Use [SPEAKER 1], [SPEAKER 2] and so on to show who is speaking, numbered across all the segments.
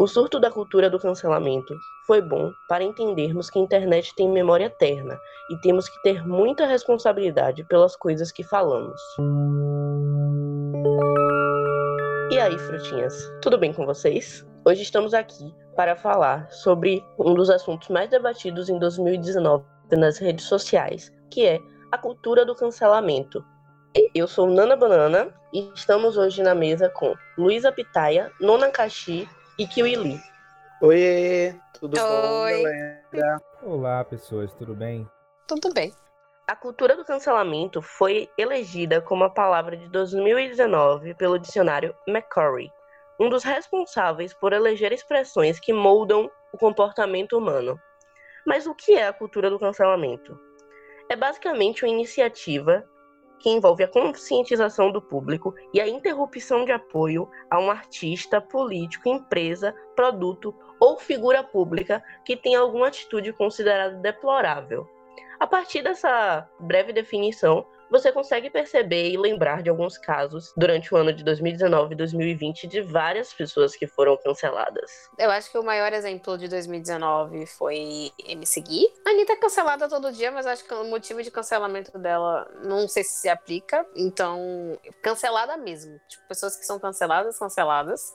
[SPEAKER 1] O surto da cultura do cancelamento foi bom para entendermos que a internet tem memória eterna e temos que ter muita responsabilidade pelas coisas que falamos. E aí, frutinhas, tudo bem com vocês? Hoje estamos aqui para falar sobre um dos assuntos mais debatidos em 2019 nas redes sociais, que é a cultura do cancelamento. Eu sou Nana Banana e estamos hoje na mesa com Luísa Pitaia, Nona Caxi e Kiwi Lee.
[SPEAKER 2] Oi, tudo
[SPEAKER 3] Oi.
[SPEAKER 2] bom, galera?
[SPEAKER 4] Olá, pessoas, tudo bem?
[SPEAKER 3] Tudo bem.
[SPEAKER 1] A cultura do cancelamento foi elegida como a palavra de 2019 pelo dicionário Macquarie, um dos responsáveis por eleger expressões que moldam o comportamento humano. Mas o que é a cultura do cancelamento? É basicamente uma iniciativa que envolve a conscientização do público e a interrupção de apoio a um artista, político, empresa, produto ou figura pública que tem alguma atitude considerada deplorável. A partir dessa breve definição, você consegue perceber e lembrar de alguns casos durante o ano de 2019 e 2020 de várias pessoas que foram canceladas.
[SPEAKER 3] Eu acho que o maior exemplo de 2019 foi MC Gui. A Anitta é cancelada todo dia, mas acho que o motivo de cancelamento dela não sei se se aplica. Então, cancelada mesmo. Tipo, pessoas que são canceladas, canceladas.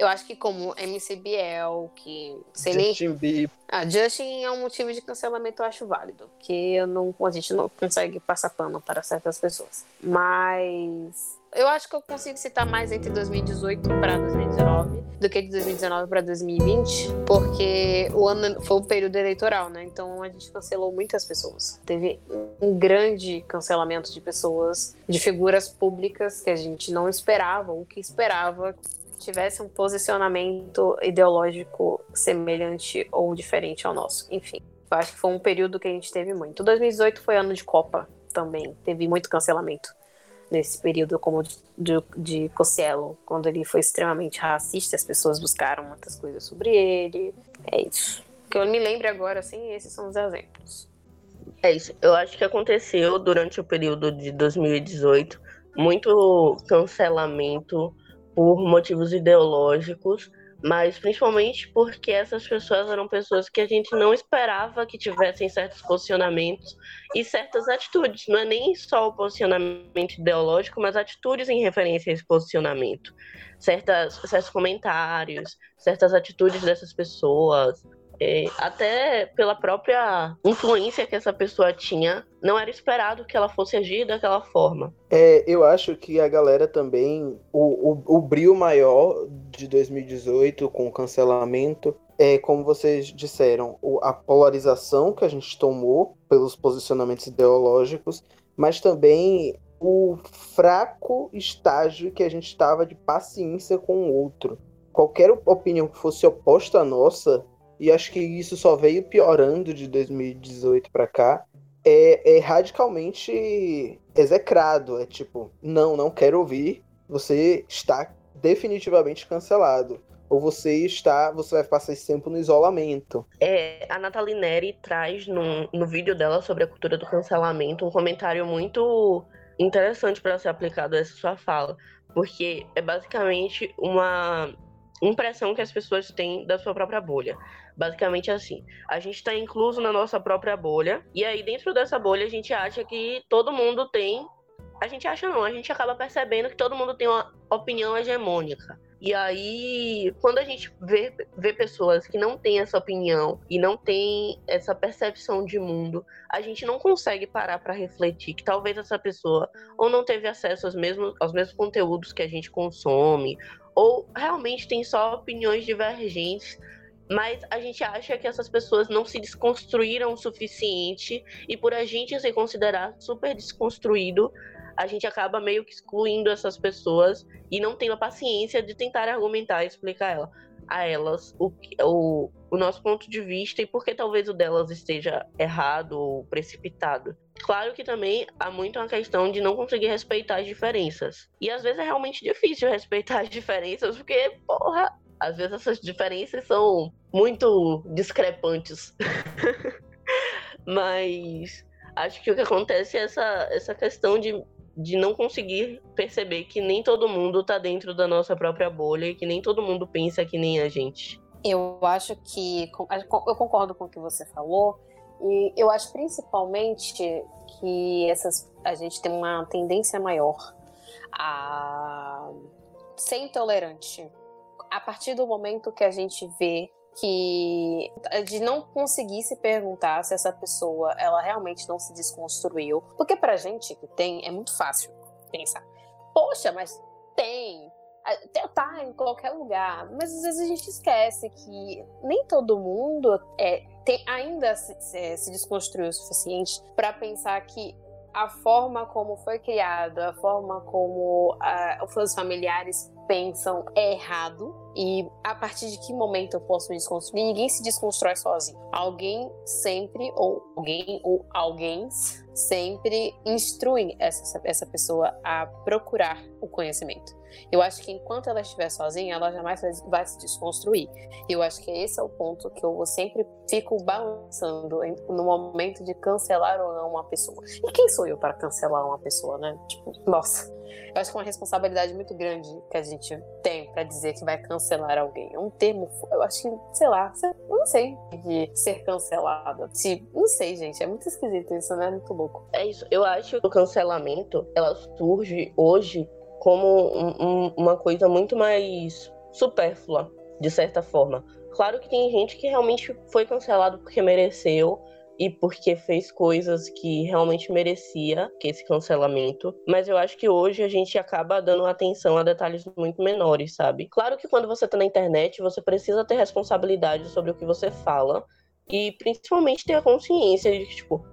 [SPEAKER 3] Eu acho que como MC Biel, que sei nem
[SPEAKER 2] Justin Bieber.
[SPEAKER 3] Ah, Justin é um motivo de cancelamento, eu acho válido. Que eu não, a gente não consegue passar pano para certas pessoas. Mas eu acho que eu consigo citar mais entre 2018 para 2019 do que de 2019 para 2020, porque o ano foi o período eleitoral, né? Então a gente cancelou muitas pessoas. Teve um grande cancelamento de pessoas, de figuras públicas que a gente não esperava, ou que esperava tivesse um posicionamento ideológico semelhante ou diferente ao nosso. Enfim, eu acho que foi um período que a gente teve muito. 2018 foi ano de Copa também, teve muito cancelamento nesse período, como de, de, quando ele foi extremamente racista, as pessoas buscaram muitas coisas sobre ele. É isso. Que eu me lembro agora, assim, esses são os exemplos.
[SPEAKER 1] É isso. Eu acho que aconteceu durante o período de 2018 muito cancelamento por motivos ideológicos, mas principalmente porque essas pessoas eram pessoas que a gente não esperava que tivessem certos posicionamentos e certas atitudes. Não é nem só o posicionamento ideológico, mas atitudes em referência a esse posicionamento. Certas, certos comentários, certas atitudes dessas pessoas, é, até pela própria influência que essa pessoa tinha, não era esperado que ela fosse agir daquela forma.
[SPEAKER 2] É, eu acho que a galera também, o, o, o brilho maior de 2018 com o cancelamento é, como vocês disseram, a polarização que a gente tomou pelos posicionamentos ideológicos, mas também o fraco estágio que a gente estava de paciência com o outro. Qualquer opinião que fosse oposta à nossa, e acho que isso só veio piorando de 2018 para cá, é, é radicalmente execrado. É tipo, não, não quero ouvir, você está definitivamente cancelado. Ou você está, você vai passar esse tempo no isolamento.
[SPEAKER 1] É, a Nathalie Neri traz no, no vídeo dela sobre a cultura do cancelamento um comentário muito interessante para ser aplicado a essa sua fala, porque é basicamente uma impressão que as pessoas têm da sua própria bolha. Basicamente assim, a gente está incluso na nossa própria bolha, e aí dentro dessa bolha a gente acha que todo mundo tem. A gente acha não, a gente acaba percebendo que todo mundo tem uma opinião hegemônica. E aí, quando a gente vê, vê pessoas que não têm essa opinião e não têm essa percepção de mundo, a gente não consegue parar para refletir que talvez essa pessoa ou não teve acesso aos mesmos, aos mesmos conteúdos que a gente consome, ou realmente tem só opiniões divergentes, mas a gente acha que essas pessoas não se desconstruíram o suficiente e por a gente se considerar super desconstruído, a gente acaba meio que excluindo essas pessoas e não tendo a paciência de tentar argumentar e explicar ela, a elas o, o, o nosso ponto de vista e por que talvez o delas esteja errado ou precipitado. Claro que também há muito uma questão de não conseguir respeitar as diferenças. E às vezes é realmente difícil respeitar as diferenças, porque, porra, às vezes essas diferenças são muito discrepantes. Mas acho que o que acontece é essa, essa questão de, de não conseguir perceber que nem todo mundo tá dentro da nossa própria bolha e que nem todo mundo pensa que nem a gente.
[SPEAKER 3] Eu acho que eu concordo com o que você falou e eu acho principalmente que essas a gente tem uma tendência maior a ser intolerante a partir do momento que a gente vê que de não conseguir se perguntar se essa pessoa ela realmente não se desconstruiu, porque pra gente que tem é muito fácil pensar. Poxa, mas tem tá em qualquer lugar, mas às vezes a gente esquece que nem todo mundo é, tem, ainda se, se, se desconstruiu o suficiente para pensar que a forma como foi criado, a forma como uh, os familiares pensam é errado e a partir de que momento eu posso me desconstruir? Ninguém se desconstrói sozinho. Alguém sempre, ou alguém, ou alguém sempre instruem essa, essa pessoa a procurar o conhecimento. Eu acho que enquanto ela estiver sozinha, ela jamais vai se desconstruir. Eu acho que esse é o ponto que eu sempre fico balançando no momento de cancelar ou não uma pessoa. E quem sou eu para cancelar uma pessoa, né? Tipo, nossa. Eu acho que é uma responsabilidade muito grande que a gente tem para dizer que vai cancelar alguém. É um termo, eu acho que, sei lá, eu não sei de ser cancelada. Se, não sei, gente, é muito esquisito isso, né? Muito louco.
[SPEAKER 1] É isso. Eu acho que o cancelamento, ela surge hoje como um, um, uma coisa muito mais supérflua, de certa forma. Claro que tem gente que realmente foi cancelado porque mereceu e porque fez coisas que realmente merecia que esse cancelamento, mas eu acho que hoje a gente acaba dando atenção a detalhes muito menores, sabe? Claro que quando você tá na internet, você precisa ter responsabilidade sobre o que você fala e principalmente ter a consciência de que, tipo,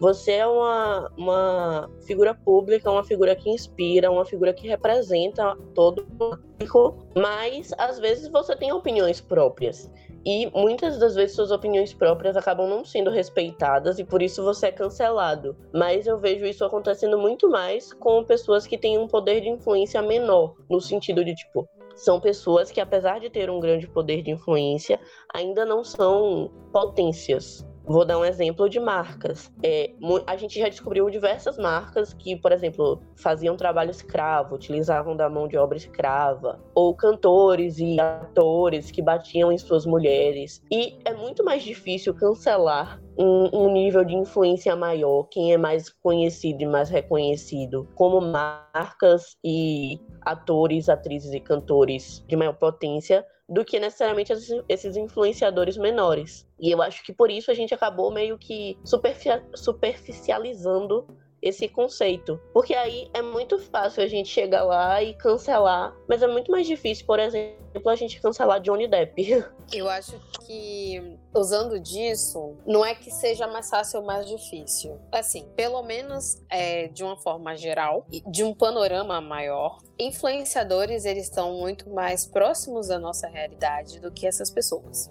[SPEAKER 1] você é uma, uma figura pública, uma figura que inspira, uma figura que representa todo o público, mas às vezes você tem opiniões próprias. E muitas das vezes suas opiniões próprias acabam não sendo respeitadas e por isso você é cancelado. Mas eu vejo isso acontecendo muito mais com pessoas que têm um poder de influência menor, no sentido de tipo, são pessoas que apesar de ter um grande poder de influência, ainda não são potências. Vou dar um exemplo de marcas. É, a gente já descobriu diversas marcas que, por exemplo, faziam trabalho escravo, utilizavam da mão de obra escrava, ou cantores e atores que batiam em suas mulheres. E é muito mais difícil cancelar um, um, nível de influência maior, quem é mais conhecido e mais reconhecido, como marcas e atores, atrizes e cantores de maior potência, do que necessariamente esses influenciadores menores. E eu acho que por isso a gente acabou meio que superficializando esse conceito. Porque aí é muito fácil a gente chegar lá e cancelar, mas é muito mais difícil, por exemplo, a gente cancelar Johnny Depp.
[SPEAKER 3] Eu acho que usando disso, não é que seja mais fácil ou mais difícil. Assim, pelo menos é, de uma forma geral, de um panorama maior, influenciadores eles estão muito mais próximos da nossa realidade do que essas pessoas.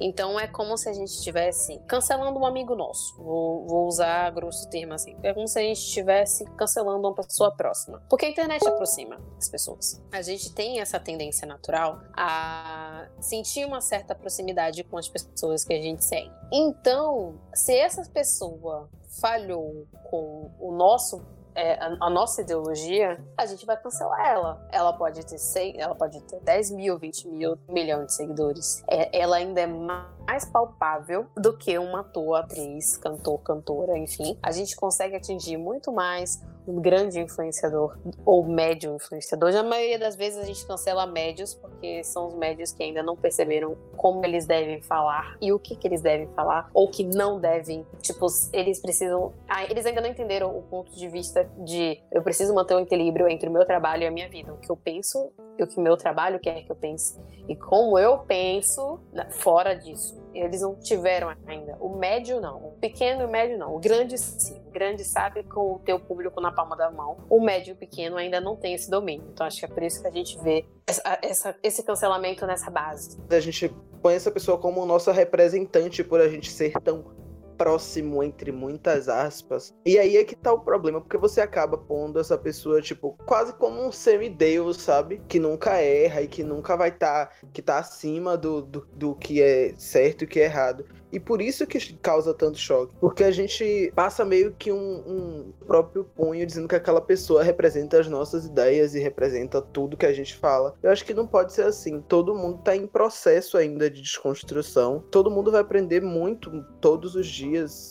[SPEAKER 3] Então é como se a gente estivesse cancelando um amigo nosso. Vou, vou usar grosso termo assim. É como se a gente estivesse cancelando uma pessoa próxima. Porque a internet aproxima as pessoas. A gente tem essa tendência natural a sentir uma certa proximidade com as pessoas que a gente segue. Então, se essa pessoa falhou com o nosso é, a, a, nossa ideologia, a gente vai cancelar ela. Ela pode ter 100, ela pode ter 10 mil, 20 mil, milhão de seguidores. É, ela ainda é mais palpável do que um ator, atriz, cantor, cantora, enfim. A gente consegue atingir muito mais grande influenciador ou médio influenciador. Na maioria das vezes a gente cancela médios porque são os médios que ainda não perceberam como eles devem falar e o que, que eles devem falar ou que não devem. Tipo, eles precisam. Ah, eles ainda não entenderam o ponto de vista de eu preciso manter um equilíbrio entre o meu trabalho e a minha vida. O que eu penso e o que o meu trabalho quer que eu pense. E como eu penso fora disso. Eles não tiveram ainda. O médio não. O pequeno e o médio não. O grande sim. O grande sabe com o teu público na palma da mão. O médio e o pequeno ainda não tem esse domínio. Então acho que é por isso que a gente vê essa, essa, esse cancelamento nessa base.
[SPEAKER 2] A gente põe essa pessoa como nossa representante por a gente ser tão próximo entre muitas aspas. E aí é que tá o problema, porque você acaba pondo essa pessoa, tipo, quase como um semideus, sabe? Que nunca erra e que nunca vai estar, tá, que tá acima do, do, do que é certo e o que é errado. E por isso que causa tanto choque. Porque a gente passa meio que um, um, próprio punho dizendo que aquela pessoa representa as nossas ideias e representa tudo que a gente fala. Eu acho que não pode ser assim. Todo mundo tá em processo ainda de desconstrução. Todo mundo vai aprender muito todos os dias,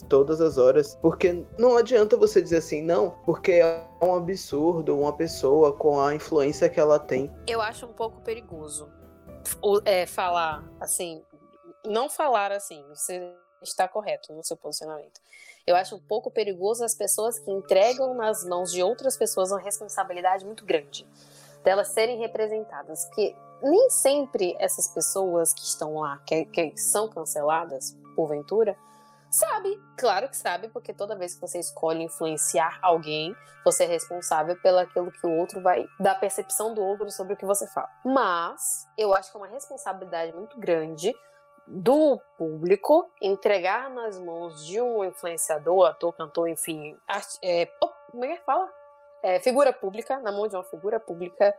[SPEAKER 2] todas as horas. Porque não adianta você dizer assim, não, porque é um absurdo uma pessoa com a influência que ela tem.
[SPEAKER 3] Eu acho um pouco perigoso é, falar assim, não falar assim, você está correto no seu posicionamento. Eu acho um pouco perigoso as pessoas que entregam nas mãos de outras pessoas uma responsabilidade muito grande delas serem representadas, porque nem sempre essas pessoas que estão lá, que, que são canceladas, porventura, sabe, claro que sabe, porque toda vez que você escolhe influenciar alguém, você é responsável pelo aquilo que o outro vai, da percepção do outro sobre o que você fala. Mas eu acho que é uma responsabilidade muito grande do público entregar nas mãos de um influenciador, ator, cantor, enfim, arte, é, oh, como é que fala? É, figura pública, na mão de uma figura pública,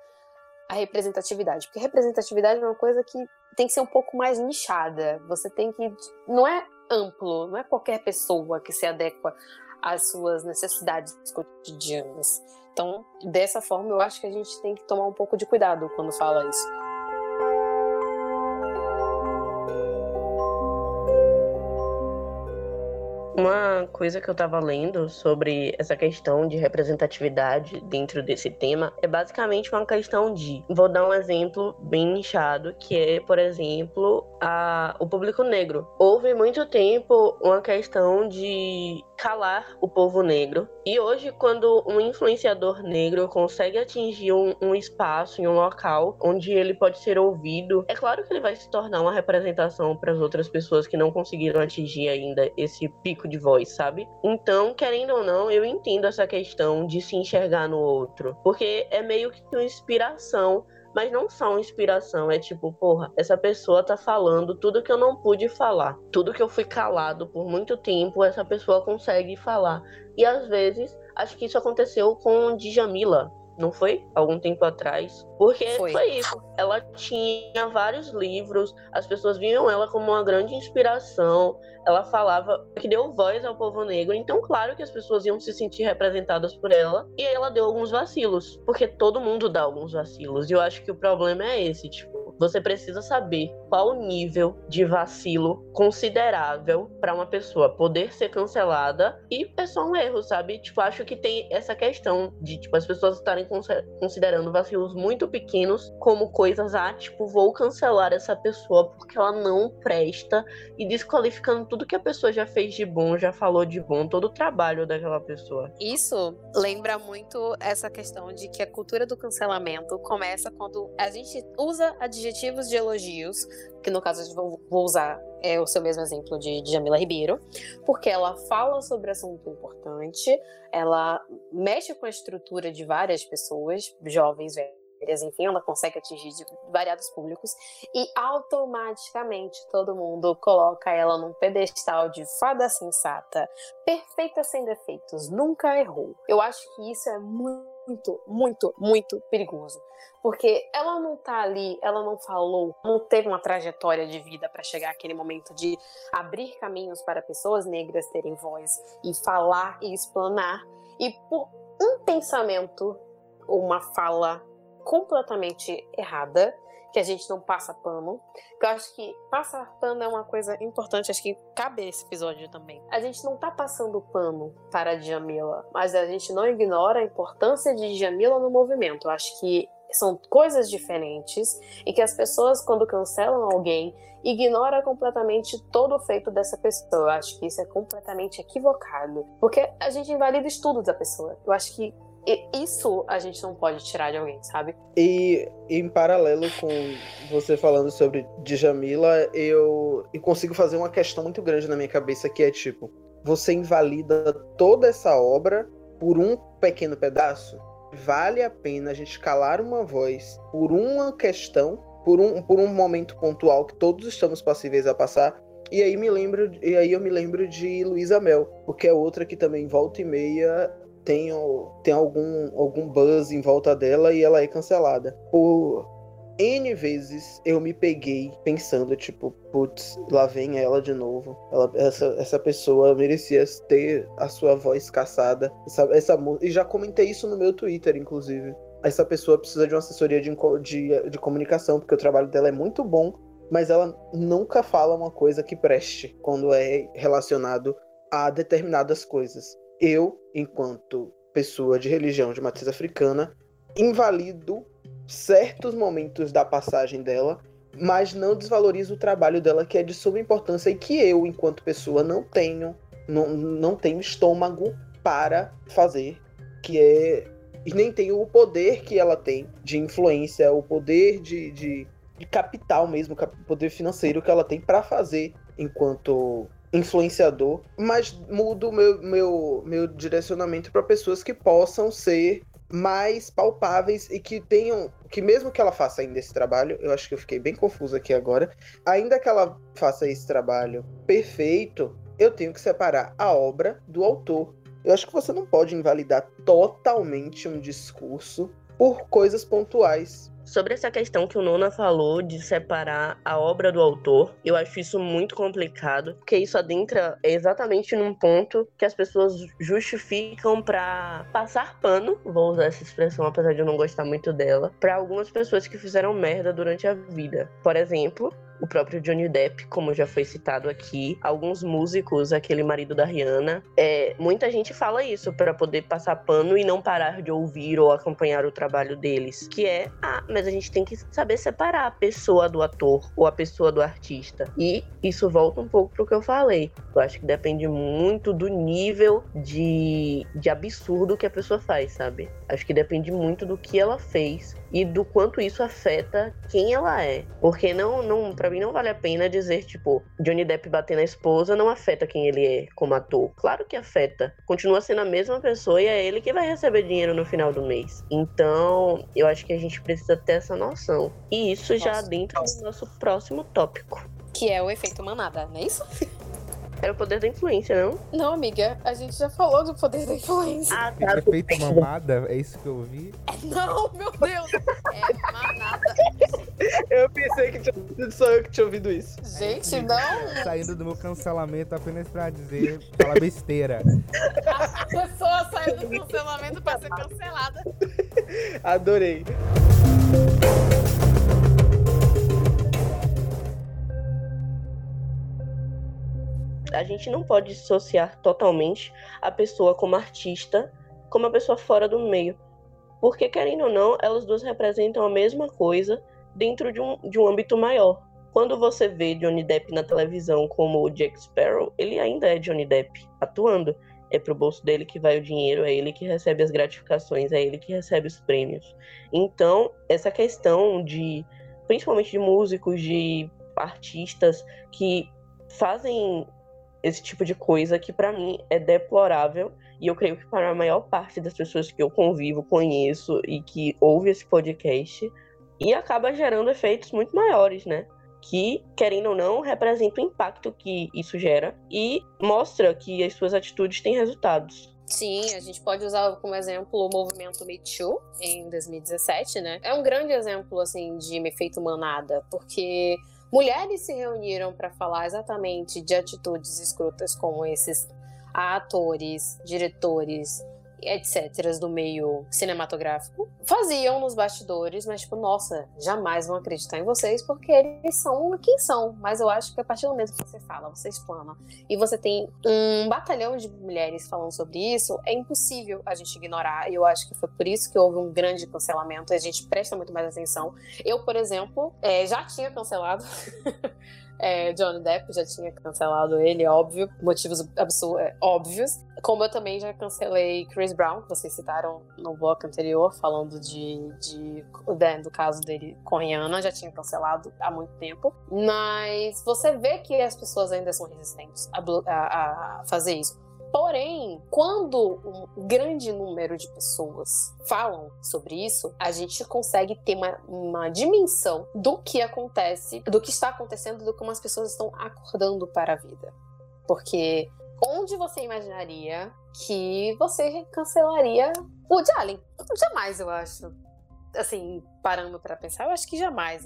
[SPEAKER 3] a representatividade. Porque representatividade é uma coisa que tem que ser um pouco mais nichada. Você tem que. Não é amplo, não é qualquer pessoa que se adequa às suas necessidades cotidianas. Então, dessa forma, eu acho que a gente tem que tomar um pouco de cuidado quando fala isso.
[SPEAKER 1] Uma coisa que eu tava lendo sobre essa questão de representatividade dentro desse tema é basicamente uma questão de. Vou dar um exemplo bem nichado, que é, por exemplo, a, o público negro. Houve muito tempo uma questão de calar o povo negro. E hoje, quando um influenciador negro consegue atingir um, um, espaço em um local onde ele pode ser ouvido, é claro que ele vai se tornar uma representação para as outras pessoas que não conseguiram atingir ainda esse pico de voz, sabe? Então, querendo ou não, eu entendo essa questão de se enxergar no outro, porque é meio que uma inspiração mas não uma inspiração, é tipo, porra, essa pessoa tá falando tudo que eu não pude falar, tudo que eu fui calado por muito tempo, essa pessoa consegue falar. E às vezes, acho que isso aconteceu com Djamila, não foi? Algum tempo atrás. Porque foi. foi. isso. Ela tinha vários livros, as pessoas viam ela como uma grande inspiração. Ela falava que deu voz ao povo negro, então, claro que as pessoas iam se sentir representadas por ela. E ela deu alguns vacilos, porque todo mundo dá alguns vacilos. E eu acho que o problema é esse, tipo, você precisa saber qual o nível de vacilo considerável para uma pessoa poder ser cancelada e é só um erro, sabe? Tipo, acho que tem essa questão de tipo as pessoas estarem considerando vacilos muito pequenos como coisas ah, tipo, vou cancelar essa pessoa porque ela não presta e desqualificando tudo que a pessoa já fez de bom, já falou de bom, todo o trabalho daquela pessoa.
[SPEAKER 3] Isso lembra muito essa questão de que a cultura do cancelamento começa quando a gente usa adjetivos de elogios, que no caso vou, vou usar é, o seu mesmo exemplo de, Jamila Ribeiro, porque ela fala sobre assunto importante, ela mexe com a estrutura de várias pessoas, jovens, velhas, enfim, ela consegue atingir variados públicos e automaticamente todo mundo coloca ela num pedestal de fada sensata, perfeita sem defeitos, nunca errou. Eu acho que isso é muito muito, muito, muito perigoso. Porque ela não tá ali, ela não falou, não teve uma trajetória de vida para chegar àquele momento de abrir caminhos para pessoas negras terem voz e falar e explanar. E por um pensamento, uma fala completamente errada, que a gente não passa pano. Eu acho que passar pano é uma coisa importante, acho que cabe esse episódio também. A gente não tá passando pano para a Djamila, mas a gente não ignora a importância de Djamila no movimento. Eu acho que são coisas diferentes e que as pessoas, quando cancelam alguém, ignoram completamente todo o feito dessa pessoa. Eu acho que isso é completamente equivocado, porque a gente invalida estudo da pessoa. Eu acho que isso a gente não pode tirar de alguém, sabe?
[SPEAKER 2] E em paralelo com você falando sobre Djamila, eu, eu consigo fazer uma questão muito grande na minha cabeça que é tipo, você invalida toda essa obra por um pequeno pedaço? Vale a pena a gente calar uma voz por uma questão, por um, por um momento pontual que todos estamos passíveis a passar? E aí me lembro, e aí eu me lembro de Luísa Mel, porque é outra que também volta e meia tem, tem algum, algum buzz em volta dela e ela é cancelada. Por N vezes eu me peguei pensando, tipo, putz, lá vem ela de novo. Ela, essa, essa pessoa merecia ter a sua voz caçada. Essa, essa, e já comentei isso no meu Twitter, inclusive. Essa pessoa precisa de uma assessoria de, de, de comunicação, porque o trabalho dela é muito bom, mas ela nunca fala uma coisa que preste quando é relacionado a determinadas coisas. Eu, enquanto pessoa de religião de matriz africana, invalido certos momentos da passagem dela, mas não desvalorizo o trabalho dela, que é de suma importância e que eu, enquanto pessoa, não tenho, não, não tenho estômago para fazer, que é. E nem tenho o poder que ela tem de influência, o poder de, de, de capital mesmo, poder financeiro que ela tem para fazer enquanto influenciador, mas mudo meu, meu, meu direcionamento para pessoas que possam ser mais palpáveis e que tenham. Que mesmo que ela faça ainda esse trabalho, eu acho que eu fiquei bem confuso aqui agora. Ainda que ela faça esse trabalho perfeito, eu tenho que separar a obra do autor. Eu acho que você não pode invalidar totalmente um discurso por coisas pontuais.
[SPEAKER 1] Sobre essa questão que o Nona falou de separar a obra do autor, eu acho isso muito complicado, porque isso adentra exatamente num ponto que as pessoas justificam para passar pano, vou usar essa expressão apesar de eu não gostar muito dela, para algumas pessoas que fizeram merda durante a vida. Por exemplo, o próprio Johnny Depp, como já foi citado aqui, alguns músicos, aquele marido da Rihanna, é, muita gente fala isso para poder passar pano e não parar de ouvir ou acompanhar o trabalho deles, que é, ah, mas a gente tem que saber separar a pessoa do ator ou a pessoa do artista. E isso volta um pouco pro que eu falei. Eu acho que depende muito do nível de, de absurdo que a pessoa faz, sabe? Acho que depende muito do que ela fez e do quanto isso afeta quem ela é. Porque não, não para mim não vale a pena dizer, tipo, Johnny Depp bater na esposa não afeta quem ele é como ator. Claro que afeta. Continua sendo a mesma pessoa e é ele que vai receber dinheiro no final do mês. Então, eu acho que a gente precisa ter essa noção. E isso Nossa, já dentro do nosso próximo tópico.
[SPEAKER 3] Que é o efeito manada, não é isso?
[SPEAKER 1] Era o poder da influência, não?
[SPEAKER 3] Não, amiga, a gente já falou do poder da influência.
[SPEAKER 4] Ah, tá. Efeito mamada, é isso que eu ouvi?
[SPEAKER 3] Não, meu Deus! É manada.
[SPEAKER 2] Eu pensei que tinha sido só eu que tinha ouvido isso.
[SPEAKER 3] Gente, não!
[SPEAKER 4] Saindo do meu cancelamento apenas pra dizer, falar besteira.
[SPEAKER 3] A pessoa saiu do cancelamento pra ser cancelada.
[SPEAKER 2] Adorei.
[SPEAKER 1] A gente não pode dissociar totalmente a pessoa como artista como a pessoa fora do meio. Porque, querendo ou não, elas duas representam a mesma coisa dentro de um, de um âmbito maior. Quando você vê Johnny Depp na televisão como o Jack Sparrow, ele ainda é Johnny Depp atuando. É pro bolso dele que vai o dinheiro, é ele que recebe as gratificações, é ele que recebe os prêmios. Então, essa questão de, principalmente de músicos, de artistas que fazem esse tipo de coisa que para mim é deplorável e eu creio que para a maior parte das pessoas que eu convivo, conheço e que ouve esse podcast e acaba gerando efeitos muito maiores, né? Que, querendo ou não, representa o impacto que isso gera e mostra que as suas atitudes têm resultados.
[SPEAKER 3] Sim, a gente pode usar como exemplo o movimento Me Too em 2017, né? É um grande exemplo assim de efeito manada, porque mulheres se reuniram para falar exatamente de atitudes escrotas como esses atores, diretores, etc. do meio cinematográfico faziam nos bastidores, mas tipo, nossa, jamais vão acreditar em vocês porque eles são quem são. Mas eu acho que a partir do momento que você fala, você explana e você tem um batalhão de mulheres falando sobre isso, é impossível a gente ignorar. E eu acho que foi por isso que houve um grande cancelamento. A gente presta muito mais atenção. Eu, por exemplo, é, já tinha cancelado. É, Johnny Depp já tinha cancelado ele, óbvio, motivos é, óbvios. Como eu também já cancelei Chris Brown, que vocês citaram no bloco anterior, falando de, de né, do caso dele com Rihanna, já tinha cancelado há muito tempo. Mas você vê que as pessoas ainda são resistentes a, a, a fazer isso. Porém, quando um grande número de pessoas falam sobre isso, a gente consegue ter uma, uma dimensão do que acontece, do que está acontecendo, do como as pessoas estão acordando para a vida. Porque onde você imaginaria que você cancelaria o Allen? Jamais, eu acho. Assim, parando para pensar, eu acho que jamais.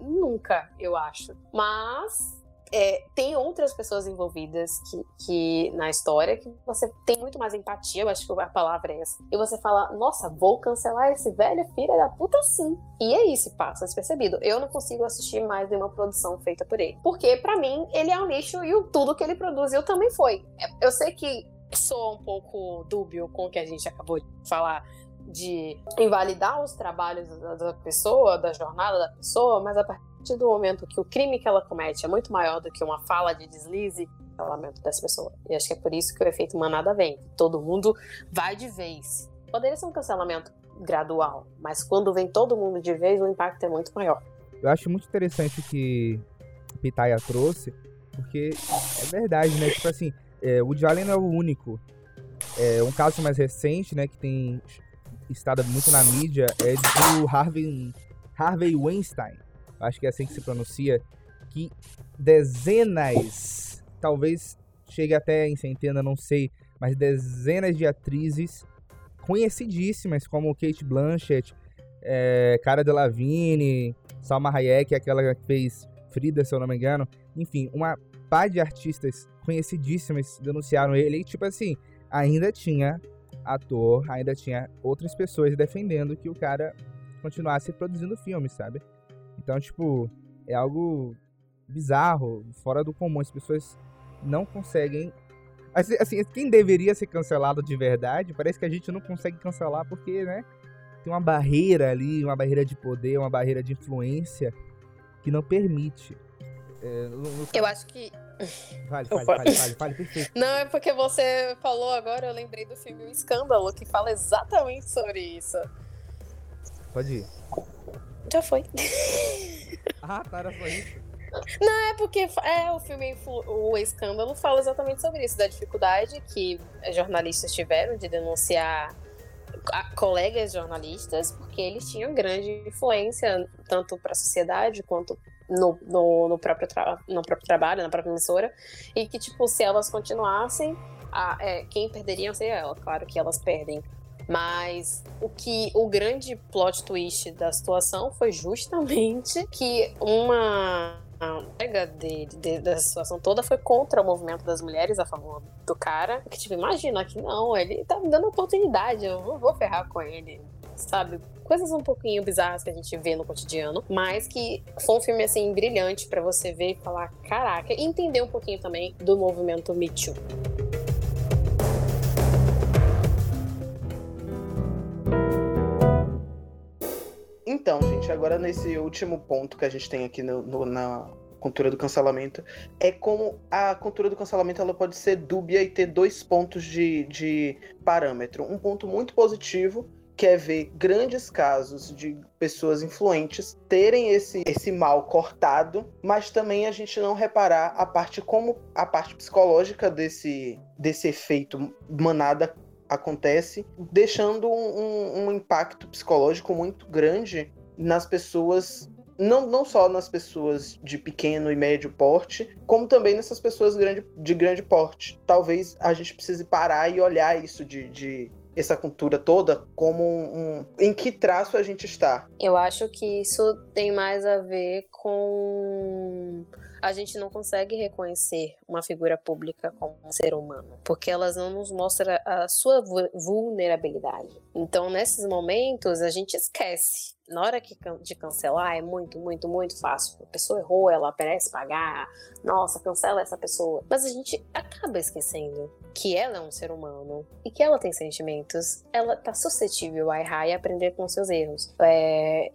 [SPEAKER 3] Nunca, eu acho. Mas é, tem outras pessoas envolvidas que, que na história que você tem muito mais empatia, eu acho que a palavra é essa. E você fala, nossa, vou cancelar esse velho filho da puta sim. E é isso, passa despercebido. Eu não consigo assistir mais nenhuma produção feita por ele. Porque, para mim, ele é um lixo e o, tudo que ele produziu também foi. Eu sei que sou um pouco dúbio com o que a gente acabou de falar de invalidar os trabalhos da pessoa, da jornada da pessoa, mas a partir partir do momento que o crime que ela comete é muito maior do que uma fala de deslize, lamento dessa pessoa. E acho que é por isso que o efeito manada vem. Todo mundo vai de vez. Poderia ser um cancelamento gradual, mas quando vem todo mundo de vez, o impacto é muito maior.
[SPEAKER 4] Eu acho muito interessante o que Pitaya trouxe, porque é verdade, né? Tipo assim, é, o Allen não é o único. É, um caso mais recente, né, que tem estado muito na mídia, é do Harvey, Harvey Weinstein acho que é assim que se pronuncia, que dezenas, talvez chegue até em centena, não sei, mas dezenas de atrizes conhecidíssimas, como Kate Blanchett, é, Cara Delevingne, Salma Hayek, aquela que fez Frida, se eu não me engano, enfim, uma pá de artistas conhecidíssimas denunciaram ele e, tipo assim, ainda tinha ator, ainda tinha outras pessoas defendendo que o cara continuasse produzindo filmes, sabe? Então, tipo, é algo bizarro, fora do comum. As pessoas não conseguem. Assim, assim, quem deveria ser cancelado de verdade, parece que a gente não consegue cancelar porque, né? Tem uma barreira ali, uma barreira de poder, uma barreira de influência que não permite.
[SPEAKER 3] É, no, no... Eu acho que.
[SPEAKER 4] Vale, vale, vale, vale, vale, perfeito.
[SPEAKER 3] Não, é porque você falou agora, eu lembrei do filme O Escândalo, que fala exatamente sobre isso.
[SPEAKER 4] Pode ir.
[SPEAKER 3] Já foi.
[SPEAKER 4] Ah, tá, era só isso.
[SPEAKER 3] Não, é porque é, o filme O Escândalo fala exatamente sobre isso, da dificuldade que jornalistas tiveram de denunciar colegas jornalistas, porque eles tinham grande influência, tanto para a sociedade quanto no, no, no, próprio no próprio trabalho, na própria emissora, e que, tipo, se elas continuassem, a, é, quem perderiam seria ela. Claro que elas perdem mas o que o grande plot twist da situação foi justamente que uma a pega de, de, situação toda foi contra o movimento das mulheres a favor do cara. Que, tipo, imagina que não, ele tá me dando oportunidade, eu não vou ferrar com ele, sabe? Coisas um pouquinho bizarras que a gente vê no cotidiano, mas que foi um filme, assim, brilhante para você ver e falar, caraca, e entender um pouquinho também do movimento Me Too.
[SPEAKER 2] Então, gente, agora nesse último ponto que a gente tem aqui no, no, na cultura do cancelamento, é como a cultura do cancelamento ela pode ser dúbia e ter dois pontos de, de parâmetro. Um ponto muito positivo, que é ver grandes casos de pessoas influentes terem esse, esse mal cortado, mas também a gente não reparar a parte como a parte psicológica desse, desse efeito manada acontece, deixando um, um, impacto psicológico muito grande nas pessoas não, não só nas pessoas de pequeno e médio porte, como também nessas pessoas grande, de grande porte. Talvez a gente precise parar e olhar isso de, de essa cultura toda como um, um, em que traço a gente está.
[SPEAKER 3] Eu acho que isso tem mais a ver com a gente não consegue reconhecer uma figura pública como um ser humano, porque elas não nos mostram a sua vulnerabilidade. Então, nesses momentos, a gente esquece na hora que, de cancelar é muito, muito, muito fácil. A pessoa errou, ela merece pagar. Nossa, cancela essa pessoa. Mas a gente acaba esquecendo que ela é um ser humano e que ela tem sentimentos. Ela tá suscetível a errar e aprender com seus erros. É,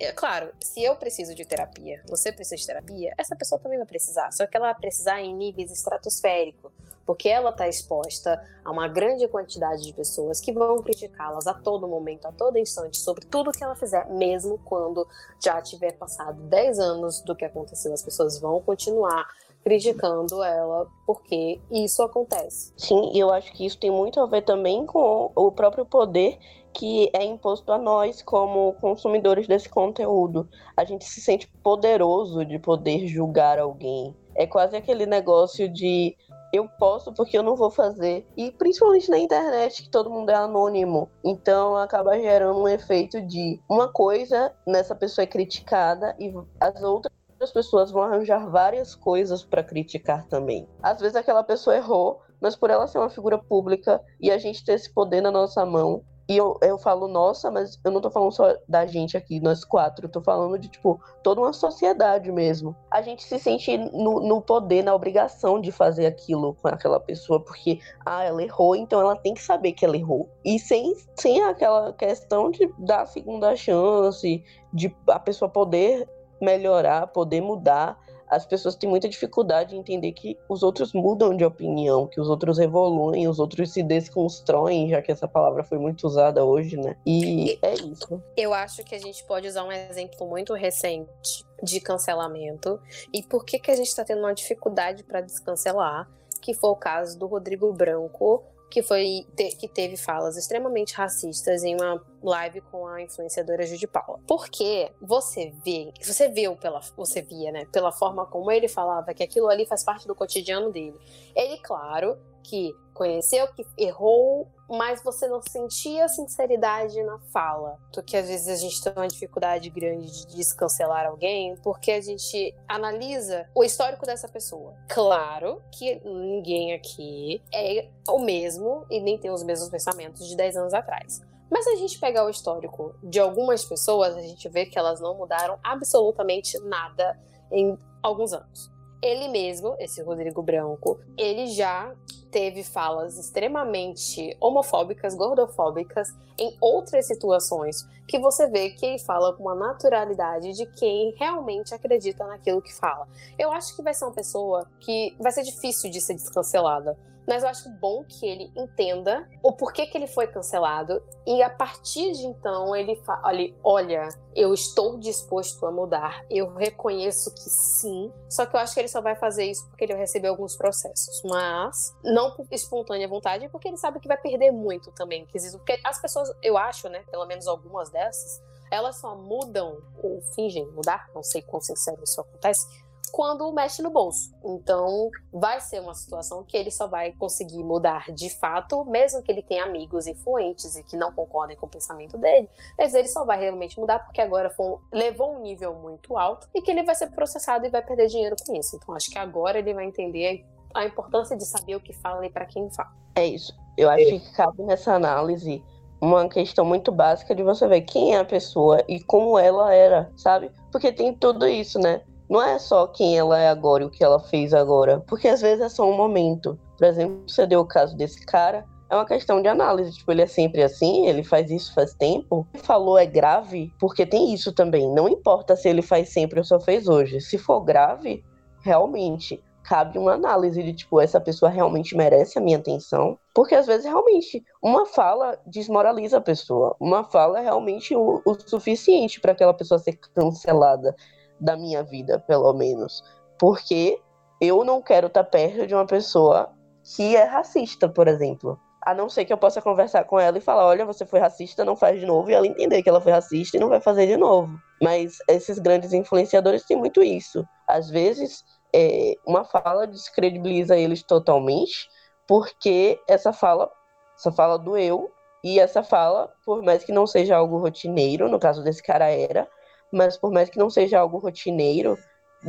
[SPEAKER 3] é claro, se eu preciso de terapia, você precisa de terapia, essa pessoa também vai precisar. Só que ela vai precisar em níveis estratosféricos porque ela está exposta a uma grande quantidade de pessoas que vão criticá-las a todo momento, a todo instante, sobre tudo que ela fizer, mesmo quando já tiver passado 10 anos do que aconteceu. As pessoas vão continuar criticando ela porque isso acontece.
[SPEAKER 1] Sim, e eu acho que isso tem muito a ver também com o próprio poder que é imposto a nós como consumidores desse conteúdo. A gente se sente poderoso de poder julgar alguém. É quase aquele negócio de eu posso porque eu não vou fazer. E principalmente na internet, que todo mundo é anônimo. Então acaba gerando um efeito de uma coisa nessa pessoa é criticada e as outras pessoas vão arranjar várias coisas para criticar também. Às vezes aquela pessoa errou, mas por ela ser uma figura pública e a gente ter esse poder na nossa mão, e eu, eu falo, nossa, mas eu não tô falando só da gente aqui, nós quatro. Eu tô falando de, tipo, toda uma sociedade mesmo. A gente se sente no, no poder, na obrigação de fazer aquilo com aquela pessoa, porque, ah, ela errou, então ela tem que saber que ela errou. E sem, sem aquela questão de dar segunda chance, de a pessoa poder melhorar, poder mudar as pessoas têm muita dificuldade em entender que os outros mudam de opinião, que os outros evoluem, os outros se desconstroem, já que essa palavra foi muito usada hoje, né? E é isso.
[SPEAKER 3] Eu acho que a gente pode usar um exemplo muito recente de cancelamento e por que, que a gente está tendo uma dificuldade para descancelar, que foi o caso do Rodrigo Branco que foi te, que teve falas extremamente racistas em uma live com a influenciadora Judy Paula. Porque você vê, você viu pela, você via, né, pela forma como ele falava que aquilo ali faz parte do cotidiano dele. Ele, claro, que conheceu, que errou, mas você não sentia sinceridade na fala. Porque às vezes a gente tem uma dificuldade grande de descancelar alguém, porque a gente analisa o histórico dessa pessoa. Claro que ninguém aqui é o mesmo e nem tem os mesmos pensamentos de 10 anos atrás. Mas se a gente pegar o histórico de algumas pessoas, a gente vê que elas não mudaram absolutamente nada em alguns anos. Ele mesmo, esse Rodrigo Branco, ele já teve falas extremamente homofóbicas, gordofóbicas em outras situações, que você vê que ele fala com uma naturalidade de quem realmente acredita naquilo que fala. Eu acho que vai ser uma pessoa que vai ser difícil de ser descancelada mas eu acho bom que ele entenda o porquê que ele foi cancelado e a partir de então ele fala, olha, eu estou disposto a mudar, eu reconheço que sim, só que eu acho que ele só vai fazer isso porque ele vai receber alguns processos, mas não por espontânea vontade, porque ele sabe que vai perder muito também, porque as pessoas, eu acho, né, pelo menos algumas dessas, elas só mudam ou fingem mudar, não sei quão sincero isso acontece, quando mexe no bolso. Então, vai ser uma situação que ele só vai conseguir mudar de fato, mesmo que ele tenha amigos influentes e que não concordem com o pensamento dele, mas ele só vai realmente mudar porque agora foi, levou um nível muito alto e que ele vai ser processado e vai perder dinheiro com isso. Então, acho que agora ele vai entender a importância de saber o que fala e para quem fala.
[SPEAKER 1] É isso. Eu acho que cabe nessa análise uma questão muito básica de você ver quem é a pessoa e como ela era, sabe? Porque tem tudo isso, né? Não é só quem ela é agora e o que ela fez agora, porque às vezes é só um momento. Por exemplo, você deu o caso desse cara, é uma questão de análise. Tipo, ele é sempre assim, ele faz isso faz tempo. Ele falou é grave, porque tem isso também. Não importa se ele faz sempre ou só fez hoje. Se for grave, realmente cabe uma análise de tipo, essa pessoa realmente merece a minha atenção. Porque às vezes realmente uma fala desmoraliza a pessoa. Uma fala é realmente o, o suficiente para aquela pessoa ser cancelada da minha vida, pelo menos. Porque eu não quero estar perto de uma pessoa que é racista, por exemplo. A não ser que eu possa conversar com ela e falar: olha, você foi racista, não faz de novo, e ela entender que ela foi racista e não vai fazer de novo. Mas esses grandes influenciadores têm muito isso. Às vezes, é, uma fala descredibiliza eles totalmente, porque essa fala, essa fala doeu, e essa fala, por mais que não seja algo rotineiro, no caso desse cara era, mas por mais que não seja algo rotineiro,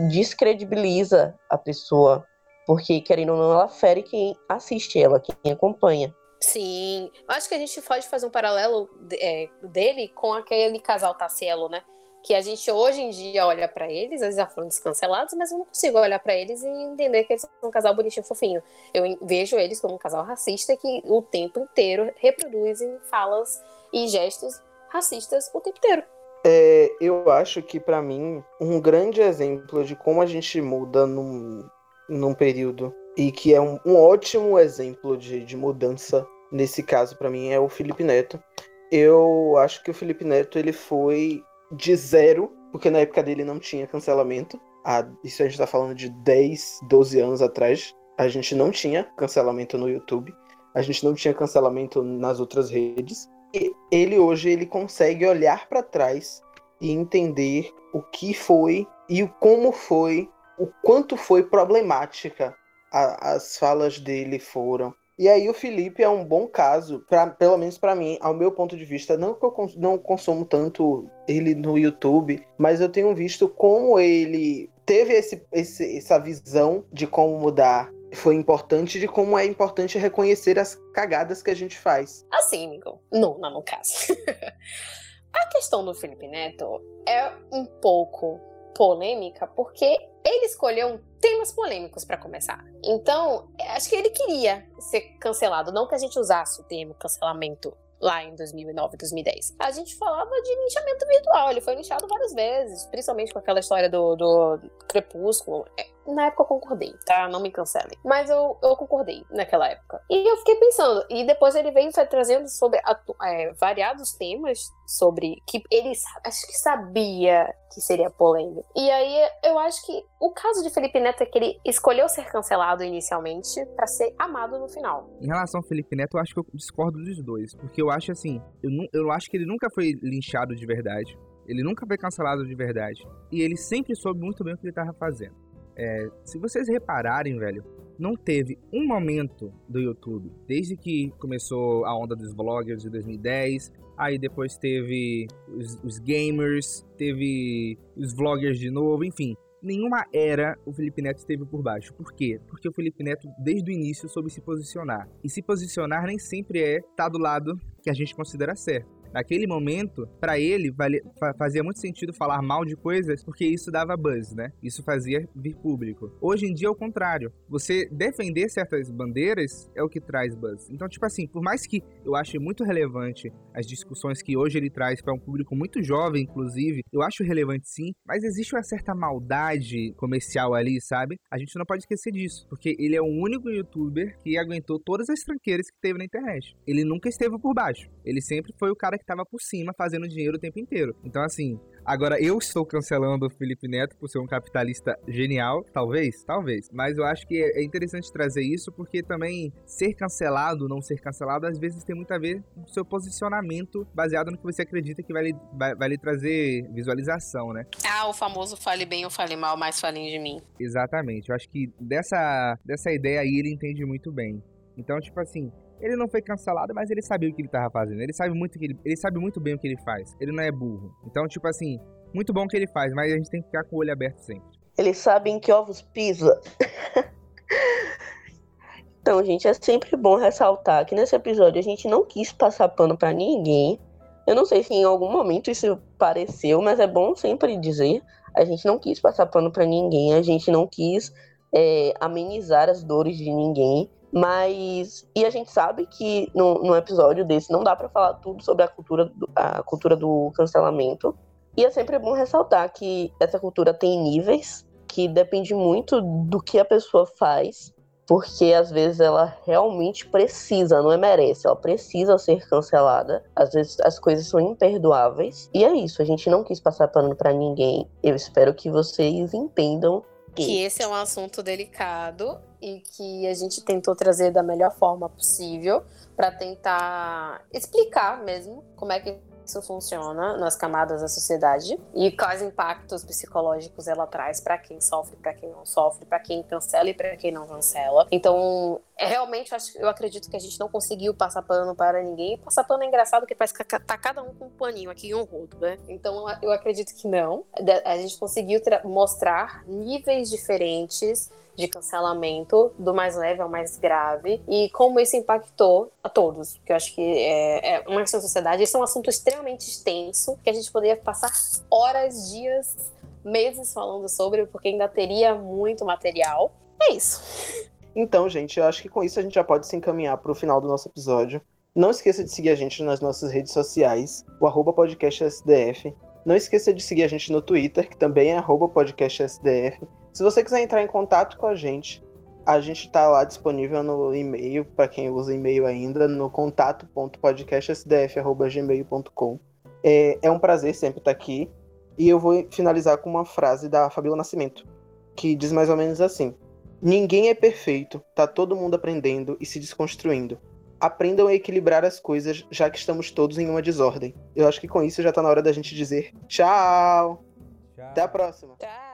[SPEAKER 1] descredibiliza a pessoa, porque querendo ou não, ela fere quem assiste ela, quem acompanha.
[SPEAKER 3] Sim, acho que a gente pode fazer um paralelo é, dele com aquele casal Tacielo, né? Que a gente hoje em dia olha para eles, eles já foram descancelados, mas eu não consigo olhar para eles e entender que eles são um casal bonitinho, fofinho. Eu vejo eles como um casal racista que o tempo inteiro reproduzem falas e gestos racistas o tempo inteiro.
[SPEAKER 2] É, eu acho que, para mim, um grande exemplo de como a gente muda num, num período e que é um, um ótimo exemplo de, de mudança nesse caso, para mim, é o Felipe Neto. Eu acho que o Felipe Neto ele foi de zero, porque na época dele não tinha cancelamento, há, isso a gente tá falando de 10, 12 anos atrás, a gente não tinha cancelamento no YouTube, a gente não tinha cancelamento nas outras redes. Ele hoje ele consegue olhar para trás e entender o que foi e o como foi, o quanto foi problemática a, as falas dele foram. E aí o Felipe é um bom caso, pra, pelo menos para mim, ao meu ponto de vista, não que eu cons não consumo tanto ele no YouTube, mas eu tenho visto como ele teve esse, esse, essa visão de como mudar foi importante de como é importante reconhecer as cagadas que a gente faz.
[SPEAKER 3] Assim, amigo. Não no caso. a questão do Felipe Neto é um pouco polêmica porque ele escolheu temas polêmicos para começar. Então, acho que ele queria ser cancelado, não que a gente usasse o termo cancelamento lá em 2009, 2010. A gente falava de linchamento virtual, ele foi linchado várias vezes, principalmente com aquela história do, do Crepúsculo. É, na época eu concordei, tá? Não me cancelem. Mas eu, eu concordei naquela época. E eu fiquei pensando, e depois ele veio trazendo sobre é, variados temas sobre que ele acho que sabia que seria polêmico. E aí eu acho que o caso de Felipe Neto é que ele escolheu ser cancelado inicialmente para ser amado no final.
[SPEAKER 4] Em relação ao Felipe Neto, eu acho que eu discordo dos dois, porque eu acho assim, eu, eu acho que ele nunca foi linchado de verdade. Ele nunca foi cancelado de verdade. E ele sempre soube muito bem o que ele estava fazendo. É, se vocês repararem, velho, não teve um momento do YouTube, desde que começou a onda dos vloggers de 2010, aí depois teve os, os gamers, teve os vloggers de novo, enfim. Nenhuma era o Felipe Neto esteve por baixo. Por quê? Porque o Felipe Neto, desde o início, soube se posicionar. E se posicionar nem sempre é estar tá do lado que a gente considera certo. Naquele momento, para ele, vale, fazia muito sentido falar mal de coisas porque isso dava buzz, né? Isso fazia vir público. Hoje em dia é o contrário. Você defender certas bandeiras é o que traz buzz. Então, tipo assim, por mais que eu ache muito relevante as discussões que hoje ele traz para um público muito jovem, inclusive, eu acho relevante sim, mas existe uma certa maldade comercial ali, sabe? A gente não pode esquecer disso, porque ele é o único youtuber que aguentou todas as tranqueiras que teve na internet. Ele nunca esteve por baixo. Ele sempre foi o cara que estava por cima fazendo dinheiro o tempo inteiro. Então, assim, Agora, eu estou cancelando o Felipe Neto por ser um capitalista genial. Talvez, talvez. Mas eu acho que é interessante trazer isso porque também ser cancelado, não ser cancelado, às vezes tem muito a ver com o seu posicionamento baseado no que você acredita que vai lhe, vai, vai lhe trazer visualização, né?
[SPEAKER 3] Ah, o famoso fale bem ou fale mal, mas falem de mim.
[SPEAKER 4] Exatamente. Eu acho que dessa, dessa ideia aí ele entende muito bem. Então, tipo assim, ele não foi cancelado, mas ele sabia o que ele tava fazendo. Ele sabe muito que ele, ele sabe muito bem o que ele faz. Ele não é burro. Então, tipo assim, muito bom o que ele faz, mas a gente tem que ficar com o olho aberto sempre.
[SPEAKER 1] Eles sabem que ovos pisa. então, gente, é sempre bom ressaltar que nesse episódio a gente não quis passar pano para ninguém. Eu não sei se em algum momento isso pareceu, mas é bom sempre dizer. A gente não quis passar pano para ninguém, a gente não quis é, amenizar as dores de ninguém. Mas. E a gente sabe que no, no episódio desse não dá para falar tudo sobre a cultura, do, a cultura do cancelamento. E é sempre bom ressaltar que essa cultura tem níveis, que depende muito do que a pessoa faz, porque às vezes ela realmente precisa, não é merece, ela precisa ser cancelada. Às vezes as coisas são imperdoáveis. E é isso, a gente não quis passar pano para ninguém. Eu espero que vocês entendam
[SPEAKER 3] que esse é um assunto delicado e que a gente tentou trazer da melhor forma possível para tentar explicar mesmo como é que isso funciona nas camadas da sociedade e quais impactos psicológicos ela traz para quem sofre, para quem não sofre, para quem cancela e para quem não cancela. Então, é, realmente eu acredito que a gente não conseguiu passar pano para ninguém. Passar pano é engraçado porque parece que tá cada um com um paninho aqui e um rodo, né? Então, eu acredito que não. A gente conseguiu mostrar níveis diferentes de cancelamento, do mais leve ao mais grave, e como isso impactou a todos. Porque eu acho que é, é uma sociedade, isso é um assunto extremamente extenso, que a gente poderia passar horas, dias, meses falando sobre, porque ainda teria muito material. É isso.
[SPEAKER 2] Então, gente, eu acho que com isso a gente já pode se encaminhar para o final do nosso episódio. Não esqueça de seguir a gente nas nossas redes sociais, o arroba podcastsdf. Não esqueça de seguir a gente no Twitter, que também é arroba podcastsdf. Se você quiser entrar em contato com a gente, a gente está lá disponível no e-mail, para quem usa e-mail ainda, no contato.podcastsdf.gmail.com. É, é um prazer sempre estar aqui. E eu vou finalizar com uma frase da Fabíola Nascimento, que diz mais ou menos assim: Ninguém é perfeito, tá todo mundo aprendendo e se desconstruindo. Aprendam a equilibrar as coisas, já que estamos todos em uma desordem. Eu acho que com isso já tá na hora da gente dizer tchau.
[SPEAKER 4] Tchau.
[SPEAKER 2] Até a próxima.
[SPEAKER 3] Tchau.